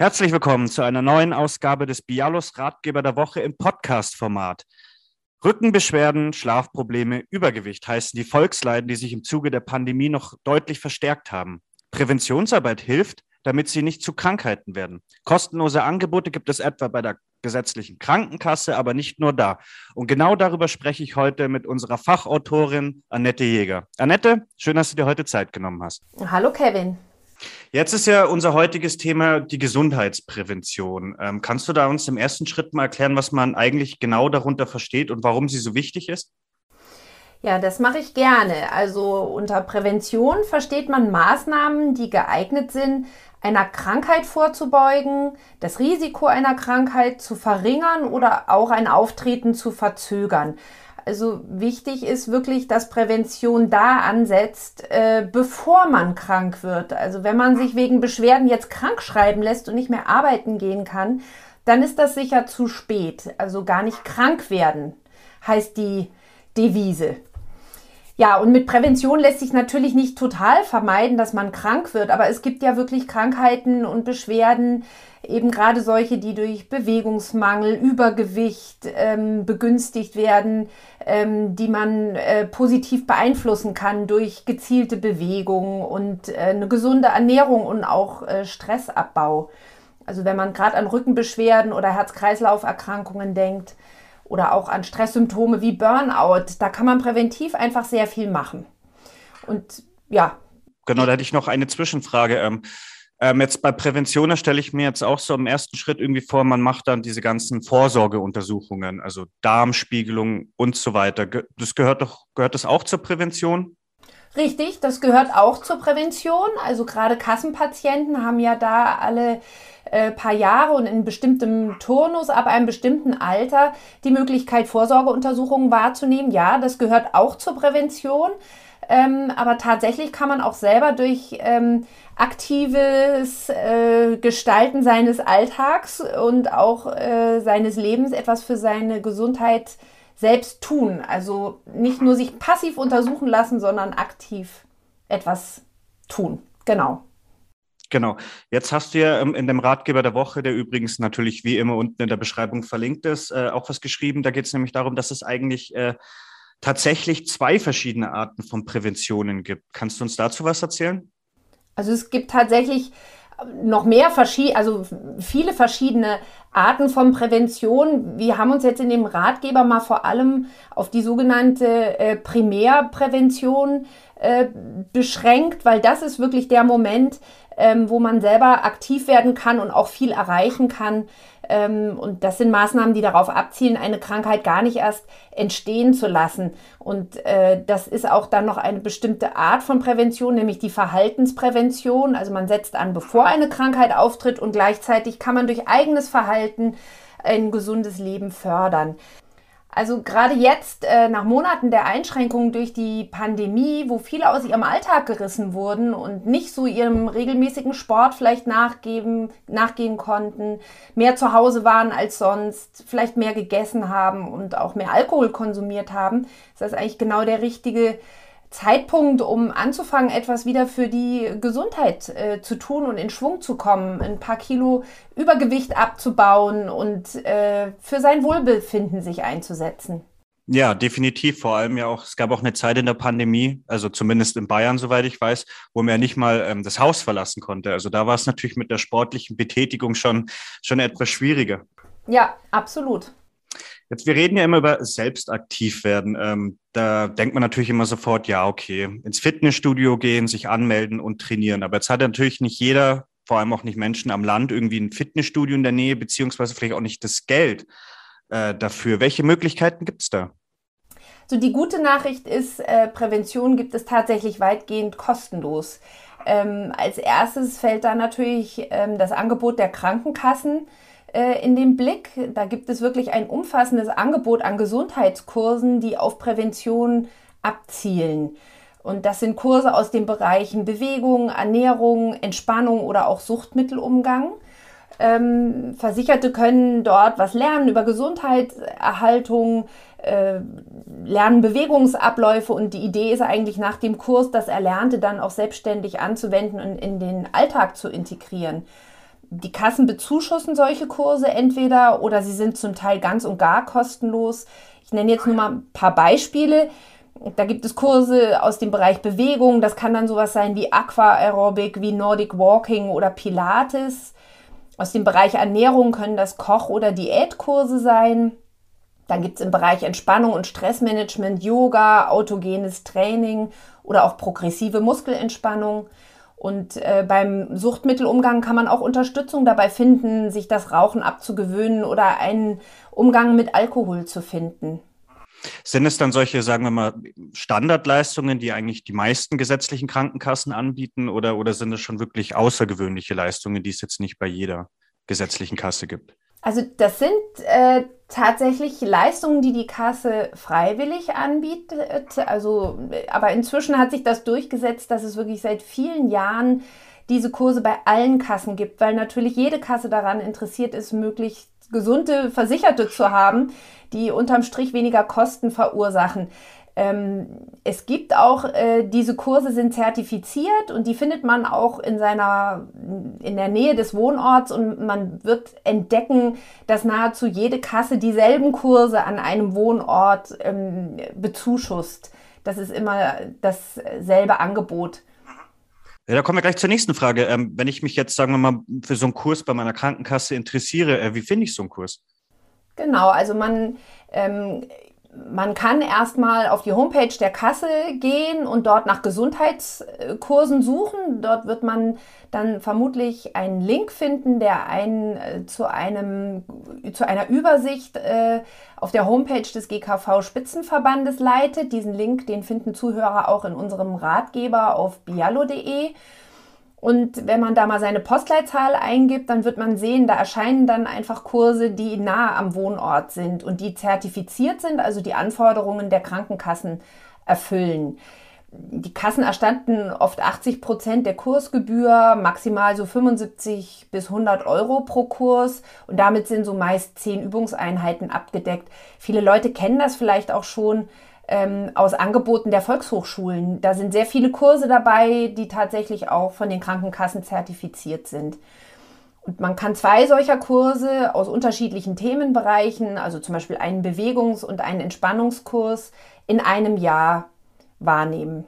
Herzlich willkommen zu einer neuen Ausgabe des Bialos Ratgeber der Woche im Podcast-Format. Rückenbeschwerden, Schlafprobleme, Übergewicht heißen die Volksleiden, die sich im Zuge der Pandemie noch deutlich verstärkt haben. Präventionsarbeit hilft, damit sie nicht zu Krankheiten werden. Kostenlose Angebote gibt es etwa bei der gesetzlichen Krankenkasse, aber nicht nur da. Und genau darüber spreche ich heute mit unserer Fachautorin Annette Jäger. Annette, schön, dass du dir heute Zeit genommen hast. Hallo Kevin. Jetzt ist ja unser heutiges Thema die Gesundheitsprävention. Ähm, kannst du da uns im ersten Schritt mal erklären, was man eigentlich genau darunter versteht und warum sie so wichtig ist? Ja, das mache ich gerne. Also unter Prävention versteht man Maßnahmen, die geeignet sind, einer Krankheit vorzubeugen, das Risiko einer Krankheit zu verringern oder auch ein Auftreten zu verzögern. Also wichtig ist wirklich, dass Prävention da ansetzt, äh, bevor man krank wird. Also wenn man sich wegen Beschwerden jetzt krank schreiben lässt und nicht mehr arbeiten gehen kann, dann ist das sicher zu spät. Also gar nicht krank werden heißt die Devise. Ja, und mit Prävention lässt sich natürlich nicht total vermeiden, dass man krank wird, aber es gibt ja wirklich Krankheiten und Beschwerden, eben gerade solche, die durch Bewegungsmangel, Übergewicht ähm, begünstigt werden, ähm, die man äh, positiv beeinflussen kann durch gezielte Bewegung und äh, eine gesunde Ernährung und auch äh, Stressabbau. Also wenn man gerade an Rückenbeschwerden oder Herz-Kreislauf-Erkrankungen denkt, oder auch an Stresssymptome wie Burnout. Da kann man präventiv einfach sehr viel machen. Und ja. Genau, da hätte ich noch eine Zwischenfrage. Ähm, ähm, jetzt bei Prävention stelle ich mir jetzt auch so im ersten Schritt irgendwie vor, man macht dann diese ganzen Vorsorgeuntersuchungen, also Darmspiegelung und so weiter. Das gehört doch, gehört das auch zur Prävention? Richtig, das gehört auch zur Prävention. Also gerade Kassenpatienten haben ja da alle äh, paar Jahre und in bestimmtem Turnus ab einem bestimmten Alter die Möglichkeit, Vorsorgeuntersuchungen wahrzunehmen. Ja, das gehört auch zur Prävention. Ähm, aber tatsächlich kann man auch selber durch ähm, aktives äh, Gestalten seines Alltags und auch äh, seines Lebens etwas für seine Gesundheit selbst tun. Also nicht nur sich passiv untersuchen lassen, sondern aktiv etwas tun. Genau. Genau. Jetzt hast du ja ähm, in dem Ratgeber der Woche, der übrigens natürlich wie immer unten in der Beschreibung verlinkt ist, äh, auch was geschrieben. Da geht es nämlich darum, dass es eigentlich äh, tatsächlich zwei verschiedene Arten von Präventionen gibt. Kannst du uns dazu was erzählen? Also es gibt tatsächlich noch mehr verschiedene, also viele verschiedene Arten von Prävention. Wir haben uns jetzt in dem Ratgeber mal vor allem auf die sogenannte äh, Primärprävention äh, beschränkt, weil das ist wirklich der Moment, ähm, wo man selber aktiv werden kann und auch viel erreichen kann. Ähm, und das sind Maßnahmen, die darauf abzielen, eine Krankheit gar nicht erst entstehen zu lassen. Und äh, das ist auch dann noch eine bestimmte Art von Prävention, nämlich die Verhaltensprävention. Also man setzt an, bevor eine Krankheit auftritt und gleichzeitig kann man durch eigenes Verhalten ein gesundes Leben fördern. Also gerade jetzt, äh, nach Monaten der Einschränkungen durch die Pandemie, wo viele aus ihrem Alltag gerissen wurden und nicht so ihrem regelmäßigen Sport vielleicht nachgeben, nachgehen konnten, mehr zu Hause waren als sonst, vielleicht mehr gegessen haben und auch mehr Alkohol konsumiert haben, ist das eigentlich genau der richtige Zeitpunkt, um anzufangen, etwas wieder für die Gesundheit äh, zu tun und in Schwung zu kommen, ein paar Kilo Übergewicht abzubauen und äh, für sein Wohlbefinden sich einzusetzen. Ja, definitiv. Vor allem ja auch, es gab auch eine Zeit in der Pandemie, also zumindest in Bayern, soweit ich weiß, wo man ja nicht mal ähm, das Haus verlassen konnte. Also da war es natürlich mit der sportlichen Betätigung schon, schon etwas schwieriger. Ja, absolut. Jetzt, wir reden ja immer über selbstaktiv werden. Ähm, da denkt man natürlich immer sofort, ja, okay, ins Fitnessstudio gehen, sich anmelden und trainieren. Aber jetzt hat natürlich nicht jeder, vor allem auch nicht Menschen am Land, irgendwie ein Fitnessstudio in der Nähe, beziehungsweise vielleicht auch nicht das Geld äh, dafür. Welche Möglichkeiten gibt es da? So, die gute Nachricht ist, äh, Prävention gibt es tatsächlich weitgehend kostenlos. Ähm, als erstes fällt da natürlich ähm, das Angebot der Krankenkassen in den Blick. Da gibt es wirklich ein umfassendes Angebot an Gesundheitskursen, die auf Prävention abzielen. Und das sind Kurse aus den Bereichen Bewegung, Ernährung, Entspannung oder auch Suchtmittelumgang. Ähm, Versicherte können dort was lernen über Gesundheitserhaltung, äh, lernen Bewegungsabläufe und die Idee ist eigentlich nach dem Kurs, das Erlernte dann auch selbstständig anzuwenden und in den Alltag zu integrieren. Die Kassen bezuschussen solche Kurse entweder oder sie sind zum Teil ganz und gar kostenlos. Ich nenne jetzt nur mal ein paar Beispiele. Da gibt es Kurse aus dem Bereich Bewegung. Das kann dann sowas sein wie Aqua Aerobic, wie Nordic Walking oder Pilates. Aus dem Bereich Ernährung können das Koch- oder Diätkurse sein. Dann gibt es im Bereich Entspannung und Stressmanagement Yoga, autogenes Training oder auch progressive Muskelentspannung. Und äh, beim Suchtmittelumgang kann man auch Unterstützung dabei finden, sich das Rauchen abzugewöhnen oder einen Umgang mit Alkohol zu finden. Sind es dann solche, sagen wir mal, Standardleistungen, die eigentlich die meisten gesetzlichen Krankenkassen anbieten, oder, oder sind es schon wirklich außergewöhnliche Leistungen, die es jetzt nicht bei jeder gesetzlichen Kasse gibt? Also das sind äh, tatsächlich Leistungen, die die Kasse freiwillig anbietet. Also, aber inzwischen hat sich das durchgesetzt, dass es wirklich seit vielen Jahren diese Kurse bei allen Kassen gibt, weil natürlich jede Kasse daran interessiert ist, möglichst gesunde Versicherte zu haben, die unterm Strich weniger Kosten verursachen. Ähm, es gibt auch, äh, diese Kurse sind zertifiziert und die findet man auch in seiner, in der Nähe des Wohnorts und man wird entdecken, dass nahezu jede Kasse dieselben Kurse an einem Wohnort ähm, bezuschusst. Das ist immer dasselbe Angebot. Ja, da kommen wir gleich zur nächsten Frage. Ähm, wenn ich mich jetzt, sagen wir mal, für so einen Kurs bei meiner Krankenkasse interessiere, äh, wie finde ich so einen Kurs? Genau, also man ähm, man kann erstmal auf die Homepage der Kasse gehen und dort nach Gesundheitskursen suchen. Dort wird man dann vermutlich einen Link finden, der einen äh, zu, einem, zu einer Übersicht äh, auf der Homepage des GKV Spitzenverbandes leitet. Diesen Link, den finden Zuhörer auch in unserem Ratgeber auf biallo.de. Und wenn man da mal seine Postleitzahl eingibt, dann wird man sehen, da erscheinen dann einfach Kurse, die nahe am Wohnort sind und die zertifiziert sind, also die Anforderungen der Krankenkassen erfüllen. Die Kassen erstatten oft 80 Prozent der Kursgebühr, maximal so 75 bis 100 Euro pro Kurs und damit sind so meist zehn Übungseinheiten abgedeckt. Viele Leute kennen das vielleicht auch schon ähm, aus Angeboten der Volkshochschulen. Da sind sehr viele Kurse dabei, die tatsächlich auch von den Krankenkassen zertifiziert sind. Und man kann zwei solcher Kurse aus unterschiedlichen Themenbereichen, also zum Beispiel einen Bewegungs- und einen Entspannungskurs, in einem Jahr wahrnehmen.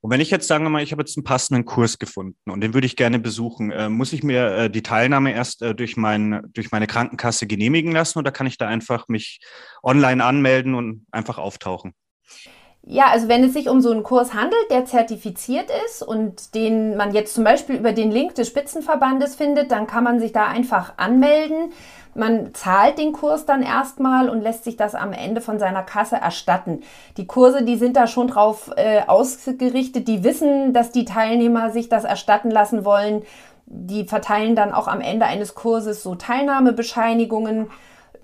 Und wenn ich jetzt sagen wir mal, ich habe jetzt einen passenden Kurs gefunden und den würde ich gerne besuchen, äh, muss ich mir äh, die Teilnahme erst äh, durch, mein, durch meine Krankenkasse genehmigen lassen oder kann ich da einfach mich online anmelden und einfach auftauchen? Ja, also wenn es sich um so einen Kurs handelt, der zertifiziert ist und den man jetzt zum Beispiel über den Link des Spitzenverbandes findet, dann kann man sich da einfach anmelden. Man zahlt den Kurs dann erstmal und lässt sich das am Ende von seiner Kasse erstatten. Die Kurse, die sind da schon drauf äh, ausgerichtet, die wissen, dass die Teilnehmer sich das erstatten lassen wollen. Die verteilen dann auch am Ende eines Kurses so Teilnahmebescheinigungen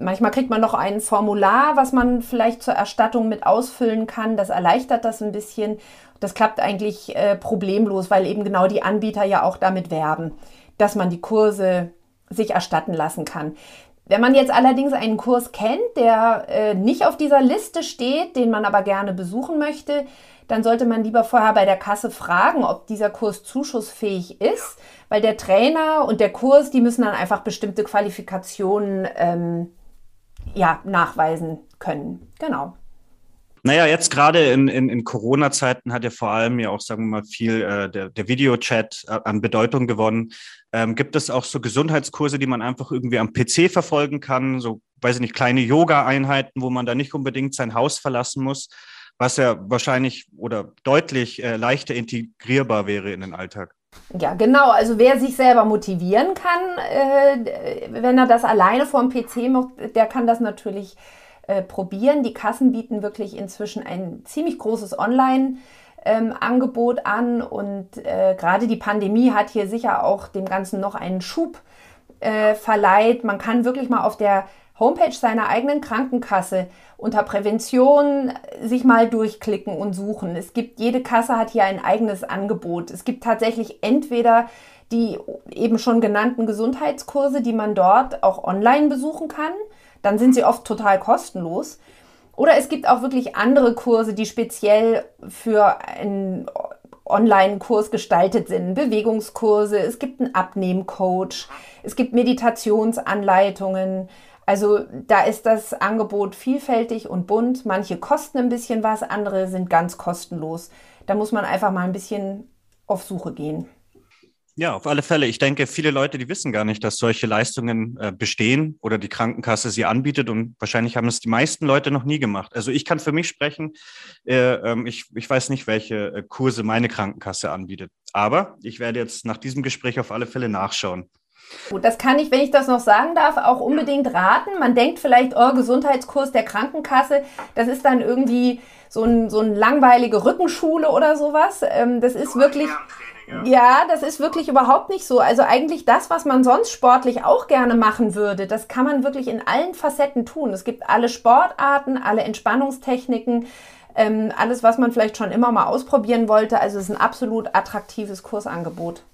Manchmal kriegt man noch ein Formular, was man vielleicht zur Erstattung mit ausfüllen kann. Das erleichtert das ein bisschen. Das klappt eigentlich äh, problemlos, weil eben genau die Anbieter ja auch damit werben, dass man die Kurse sich erstatten lassen kann. Wenn man jetzt allerdings einen Kurs kennt, der äh, nicht auf dieser Liste steht, den man aber gerne besuchen möchte, dann sollte man lieber vorher bei der Kasse fragen, ob dieser Kurs zuschussfähig ist, weil der Trainer und der Kurs, die müssen dann einfach bestimmte Qualifikationen ähm, ja, nachweisen können. Genau. Naja, jetzt gerade in, in, in Corona-Zeiten hat ja vor allem ja auch, sagen wir mal, viel äh, der, der Videochat äh, an Bedeutung gewonnen. Ähm, gibt es auch so Gesundheitskurse, die man einfach irgendwie am PC verfolgen kann? So, weiß ich nicht, kleine Yoga-Einheiten, wo man da nicht unbedingt sein Haus verlassen muss, was ja wahrscheinlich oder deutlich äh, leichter integrierbar wäre in den Alltag. Ja, genau. Also wer sich selber motivieren kann, äh, wenn er das alleine vor dem PC macht, der kann das natürlich äh, probieren. Die Kassen bieten wirklich inzwischen ein ziemlich großes Online- ähm, Angebot an und äh, gerade die Pandemie hat hier sicher auch dem Ganzen noch einen Schub äh, verleiht. Man kann wirklich mal auf der Homepage seiner eigenen Krankenkasse unter Prävention sich mal durchklicken und suchen. Es gibt, jede Kasse hat hier ein eigenes Angebot. Es gibt tatsächlich entweder die eben schon genannten Gesundheitskurse, die man dort auch online besuchen kann. Dann sind sie oft total kostenlos. Oder es gibt auch wirklich andere Kurse, die speziell für ein Online-Kurs gestaltet sind. Bewegungskurse, es gibt einen Abnehmcoach, es gibt Meditationsanleitungen. Also da ist das Angebot vielfältig und bunt. Manche kosten ein bisschen was, andere sind ganz kostenlos. Da muss man einfach mal ein bisschen auf Suche gehen. Ja, auf alle Fälle. Ich denke, viele Leute, die wissen gar nicht, dass solche Leistungen äh, bestehen oder die Krankenkasse sie anbietet und wahrscheinlich haben es die meisten Leute noch nie gemacht. Also ich kann für mich sprechen, äh, äh, ich, ich weiß nicht, welche äh, Kurse meine Krankenkasse anbietet, aber ich werde jetzt nach diesem Gespräch auf alle Fälle nachschauen. Gut, das kann ich, wenn ich das noch sagen darf, auch unbedingt raten. Man denkt vielleicht, oh, Gesundheitskurs der Krankenkasse, das ist dann irgendwie so ein, so ein langweilige Rückenschule oder sowas. Ähm, das ist wirklich. Ja, das ist wirklich überhaupt nicht so. Also eigentlich das, was man sonst sportlich auch gerne machen würde, das kann man wirklich in allen Facetten tun. Es gibt alle Sportarten, alle Entspannungstechniken, ähm, alles, was man vielleicht schon immer mal ausprobieren wollte. Also es ist ein absolut attraktives Kursangebot.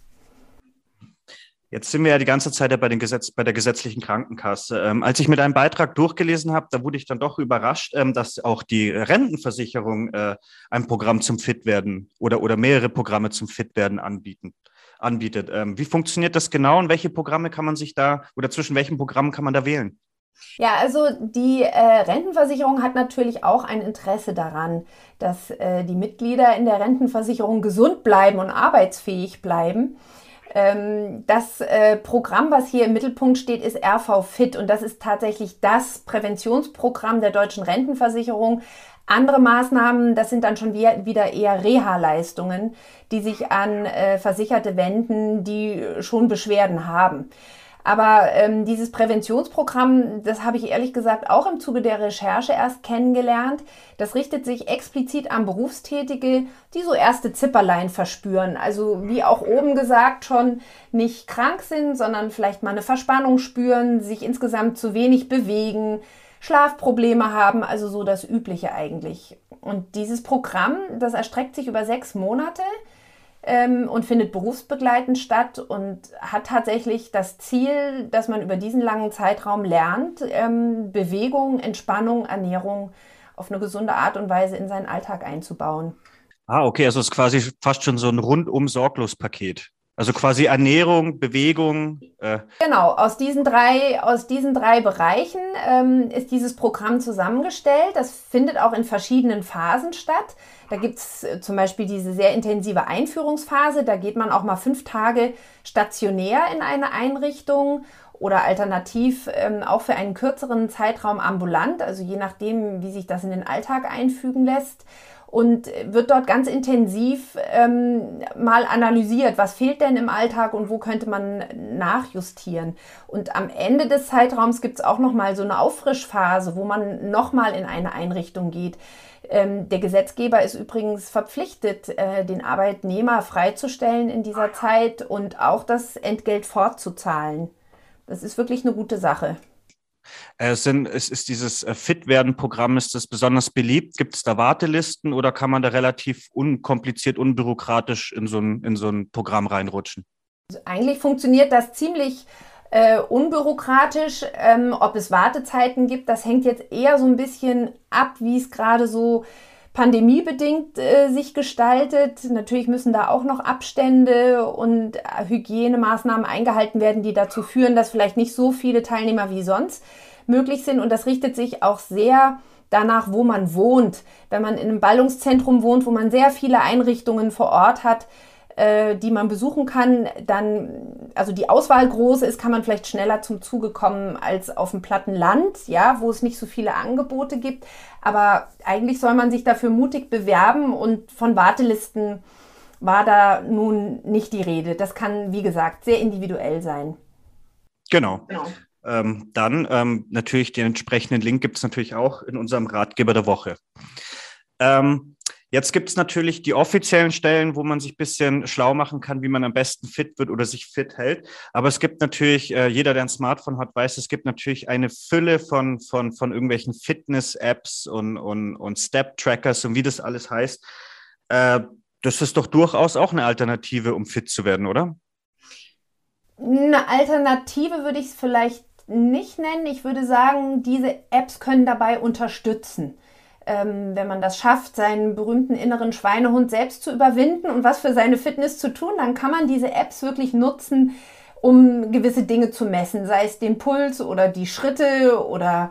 Jetzt sind wir ja die ganze Zeit ja bei, den Gesetz, bei der gesetzlichen Krankenkasse. Ähm, als ich mir deinen Beitrag durchgelesen habe, da wurde ich dann doch überrascht, ähm, dass auch die Rentenversicherung äh, ein Programm zum Fitwerden oder, oder mehrere Programme zum Fitwerden anbieten, anbietet. Ähm, wie funktioniert das genau und welche Programme kann man sich da oder zwischen welchen Programmen kann man da wählen? Ja, also die äh, Rentenversicherung hat natürlich auch ein Interesse daran, dass äh, die Mitglieder in der Rentenversicherung gesund bleiben und arbeitsfähig bleiben. Ähm, das äh, Programm, was hier im Mittelpunkt steht, ist RV Fit und das ist tatsächlich das Präventionsprogramm der deutschen Rentenversicherung. Andere Maßnahmen, das sind dann schon wieder eher Reha-Leistungen, die sich an äh, Versicherte wenden, die schon Beschwerden haben. Aber ähm, dieses Präventionsprogramm, das habe ich ehrlich gesagt auch im Zuge der Recherche erst kennengelernt. Das richtet sich explizit an Berufstätige, die so erste Zipperlein verspüren. Also wie auch oben gesagt schon nicht krank sind, sondern vielleicht mal eine Verspannung spüren, sich insgesamt zu wenig bewegen, Schlafprobleme haben, also so das Übliche eigentlich. Und dieses Programm, das erstreckt sich über sechs Monate ähm, und findet berufsbegleitend statt und hat tatsächlich das Ziel, dass man über diesen langen Zeitraum lernt, ähm, Bewegung, Entspannung, Ernährung auf eine gesunde Art und Weise in seinen Alltag einzubauen. Ah, okay, also es ist quasi fast schon so ein rundum sorglos Paket. Also quasi Ernährung, Bewegung. Äh. Genau, aus diesen drei, aus diesen drei Bereichen ähm, ist dieses Programm zusammengestellt. Das findet auch in verschiedenen Phasen statt. Da gibt es äh, zum Beispiel diese sehr intensive Einführungsphase. Da geht man auch mal fünf Tage stationär in eine Einrichtung oder alternativ ähm, auch für einen kürzeren Zeitraum ambulant, also je nachdem, wie sich das in den Alltag einfügen lässt und wird dort ganz intensiv ähm, mal analysiert, was fehlt denn im Alltag und wo könnte man nachjustieren. Und am Ende des Zeitraums gibt es auch noch mal so eine Auffrischphase, wo man noch mal in eine Einrichtung geht. Ähm, der Gesetzgeber ist übrigens verpflichtet, äh, den Arbeitnehmer freizustellen in dieser Zeit und auch das Entgelt fortzuzahlen. Das ist wirklich eine gute Sache. Äh, sind, ist, ist dieses äh, Fit-Werden-Programm, ist das besonders beliebt? Gibt es da Wartelisten oder kann man da relativ unkompliziert, unbürokratisch in so ein, in so ein Programm reinrutschen? Also eigentlich funktioniert das ziemlich äh, unbürokratisch. Ähm, ob es Wartezeiten gibt, das hängt jetzt eher so ein bisschen ab, wie es gerade so pandemiebedingt äh, sich gestaltet. Natürlich müssen da auch noch Abstände und äh, Hygienemaßnahmen eingehalten werden, die dazu führen, dass vielleicht nicht so viele Teilnehmer wie sonst möglich sind. Und das richtet sich auch sehr danach, wo man wohnt. Wenn man in einem Ballungszentrum wohnt, wo man sehr viele Einrichtungen vor Ort hat, äh, die man besuchen kann, dann, also die Auswahl groß ist, kann man vielleicht schneller zum Zuge kommen als auf dem platten Land, ja, wo es nicht so viele Angebote gibt. Aber eigentlich soll man sich dafür mutig bewerben und von Wartelisten war da nun nicht die Rede. Das kann, wie gesagt, sehr individuell sein. Genau. genau. Ähm, dann ähm, natürlich den entsprechenden Link gibt es natürlich auch in unserem Ratgeber der Woche. Ähm, Jetzt gibt es natürlich die offiziellen Stellen, wo man sich ein bisschen schlau machen kann, wie man am besten fit wird oder sich fit hält. Aber es gibt natürlich, äh, jeder, der ein Smartphone hat, weiß, es gibt natürlich eine Fülle von, von, von irgendwelchen Fitness-Apps und, und, und Step-Trackers und wie das alles heißt. Äh, das ist doch durchaus auch eine Alternative, um fit zu werden, oder? Eine Alternative würde ich es vielleicht nicht nennen. Ich würde sagen, diese Apps können dabei unterstützen. Ähm, wenn man das schafft, seinen berühmten inneren Schweinehund selbst zu überwinden und was für seine Fitness zu tun, dann kann man diese Apps wirklich nutzen, um gewisse Dinge zu messen, sei es den Puls oder die Schritte oder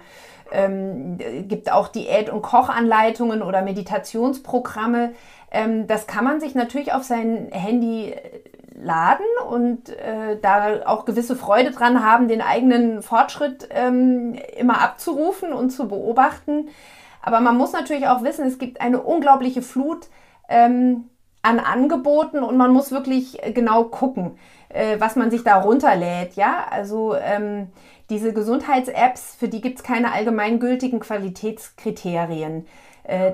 ähm, gibt auch Diät- und Kochanleitungen oder Meditationsprogramme. Ähm, das kann man sich natürlich auf sein Handy laden und äh, da auch gewisse Freude dran haben, den eigenen Fortschritt ähm, immer abzurufen und zu beobachten. Aber man muss natürlich auch wissen, es gibt eine unglaubliche Flut ähm, an Angeboten und man muss wirklich genau gucken, äh, was man sich da runterlädt. Ja, also ähm, diese Gesundheits-Apps, für die gibt es keine allgemeingültigen Qualitätskriterien. Äh,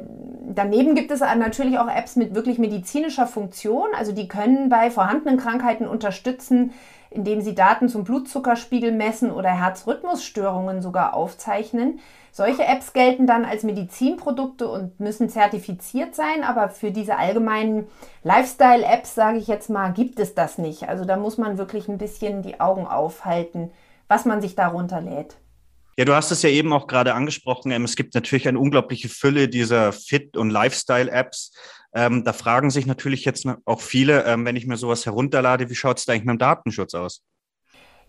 daneben gibt es natürlich auch Apps mit wirklich medizinischer Funktion. Also die können bei vorhandenen Krankheiten unterstützen, indem sie Daten zum Blutzuckerspiegel messen oder Herzrhythmusstörungen sogar aufzeichnen. Solche Apps gelten dann als Medizinprodukte und müssen zertifiziert sein, aber für diese allgemeinen Lifestyle-Apps, sage ich jetzt mal, gibt es das nicht. Also da muss man wirklich ein bisschen die Augen aufhalten, was man sich darunter lädt. Ja, du hast es ja eben auch gerade angesprochen. Ähm, es gibt natürlich eine unglaubliche Fülle dieser Fit- und Lifestyle-Apps. Ähm, da fragen sich natürlich jetzt auch viele, ähm, wenn ich mir sowas herunterlade, wie schaut es da eigentlich mit dem Datenschutz aus?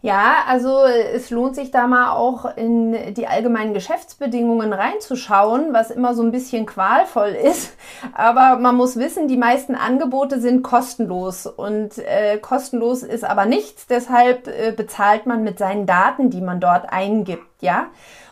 Ja, also es lohnt sich da mal auch in die allgemeinen Geschäftsbedingungen reinzuschauen, was immer so ein bisschen qualvoll ist. Aber man muss wissen, die meisten Angebote sind kostenlos und äh, kostenlos ist aber nichts. Deshalb äh, bezahlt man mit seinen Daten, die man dort eingibt, ja.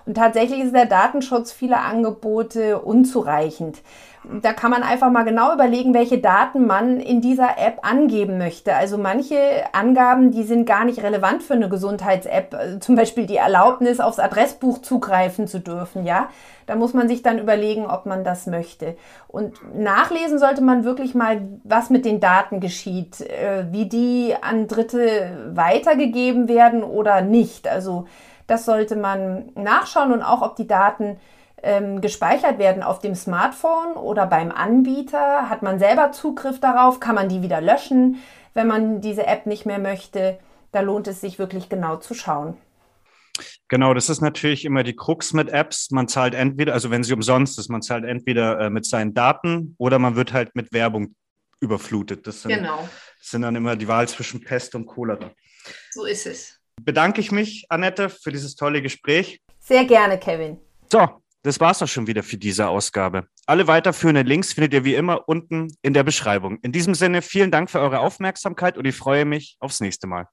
Und tatsächlich ist der Datenschutz vieler Angebote unzureichend. Da kann man einfach mal genau überlegen, welche Daten man in dieser App angeben möchte. Also manche Angaben, die sind gar nicht relevant für eine Gesundheits-App. Also zum Beispiel die Erlaubnis, aufs Adressbuch zugreifen zu dürfen, ja. Da muss man sich dann überlegen, ob man das möchte. Und nachlesen sollte man wirklich mal, was mit den Daten geschieht, äh, wie die an Dritte weitergegeben werden oder nicht. Also das sollte man nachschauen und auch, ob die Daten ähm, gespeichert werden auf dem Smartphone oder beim Anbieter. Hat man selber Zugriff darauf? Kann man die wieder löschen, wenn man diese App nicht mehr möchte? Da lohnt es sich wirklich genau zu schauen. Genau, das ist natürlich immer die Krux mit Apps. Man zahlt entweder, also wenn sie umsonst ist, man zahlt entweder äh, mit seinen Daten oder man wird halt mit Werbung überflutet. Das sind, genau. das sind dann immer die Wahl zwischen Pest und Cholera. So ist es. Bedanke ich mich, Annette, für dieses tolle Gespräch. Sehr gerne, Kevin. So, das war's auch schon wieder für diese Ausgabe. Alle weiterführenden Links findet ihr wie immer unten in der Beschreibung. In diesem Sinne vielen Dank für eure Aufmerksamkeit und ich freue mich aufs nächste Mal.